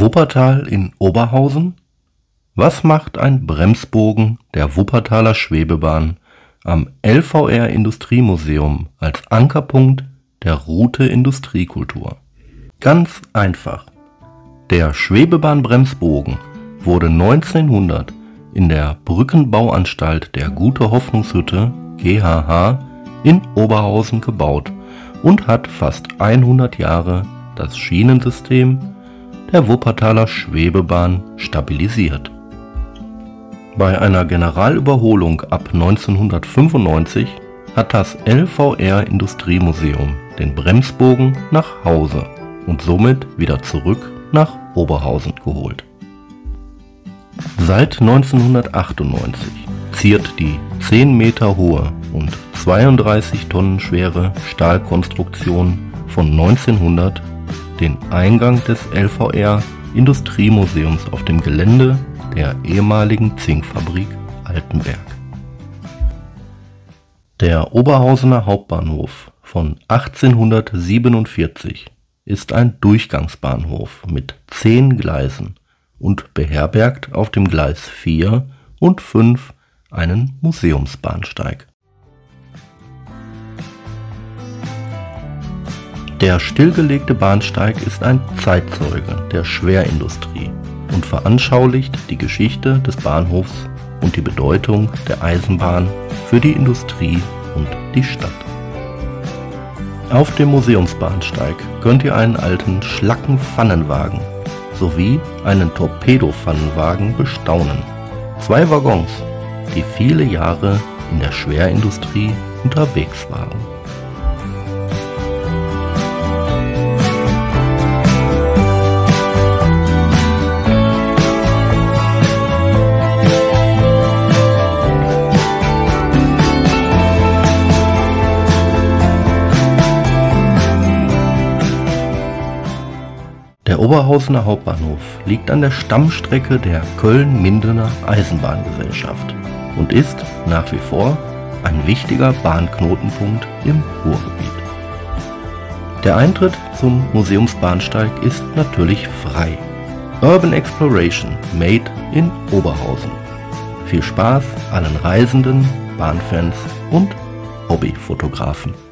Wuppertal in Oberhausen? Was macht ein Bremsbogen der Wuppertaler Schwebebahn am LVR Industriemuseum als Ankerpunkt der Route Industriekultur? Ganz einfach. Der Schwebebahnbremsbogen wurde 1900 in der Brückenbauanstalt der Gute Hoffnungshütte GHH in Oberhausen gebaut und hat fast 100 Jahre das Schienensystem der Wuppertaler Schwebebahn stabilisiert. Bei einer Generalüberholung ab 1995 hat das LVR Industriemuseum den Bremsbogen nach Hause und somit wieder zurück nach Oberhausen geholt. Seit 1998 ziert die 10 Meter hohe und 32 Tonnen schwere Stahlkonstruktion von 1900 den Eingang des LVR Industriemuseums auf dem Gelände der ehemaligen Zinkfabrik Altenberg. Der Oberhausener Hauptbahnhof von 1847 ist ein Durchgangsbahnhof mit zehn Gleisen und beherbergt auf dem Gleis 4 und 5 einen Museumsbahnsteig. Der stillgelegte Bahnsteig ist ein Zeitzeuge der Schwerindustrie und veranschaulicht die Geschichte des Bahnhofs und die Bedeutung der Eisenbahn für die Industrie und die Stadt. Auf dem Museumsbahnsteig könnt ihr einen alten Schlackenpfannenwagen sowie einen Torpedopfannenwagen bestaunen. Zwei Waggons, die viele Jahre in der Schwerindustrie unterwegs waren. Der Oberhausener Hauptbahnhof liegt an der Stammstrecke der Köln-Mindener Eisenbahngesellschaft und ist nach wie vor ein wichtiger Bahnknotenpunkt im Ruhrgebiet. Der Eintritt zum Museumsbahnsteig ist natürlich frei. Urban Exploration Made in Oberhausen. Viel Spaß allen Reisenden, Bahnfans und Hobbyfotografen.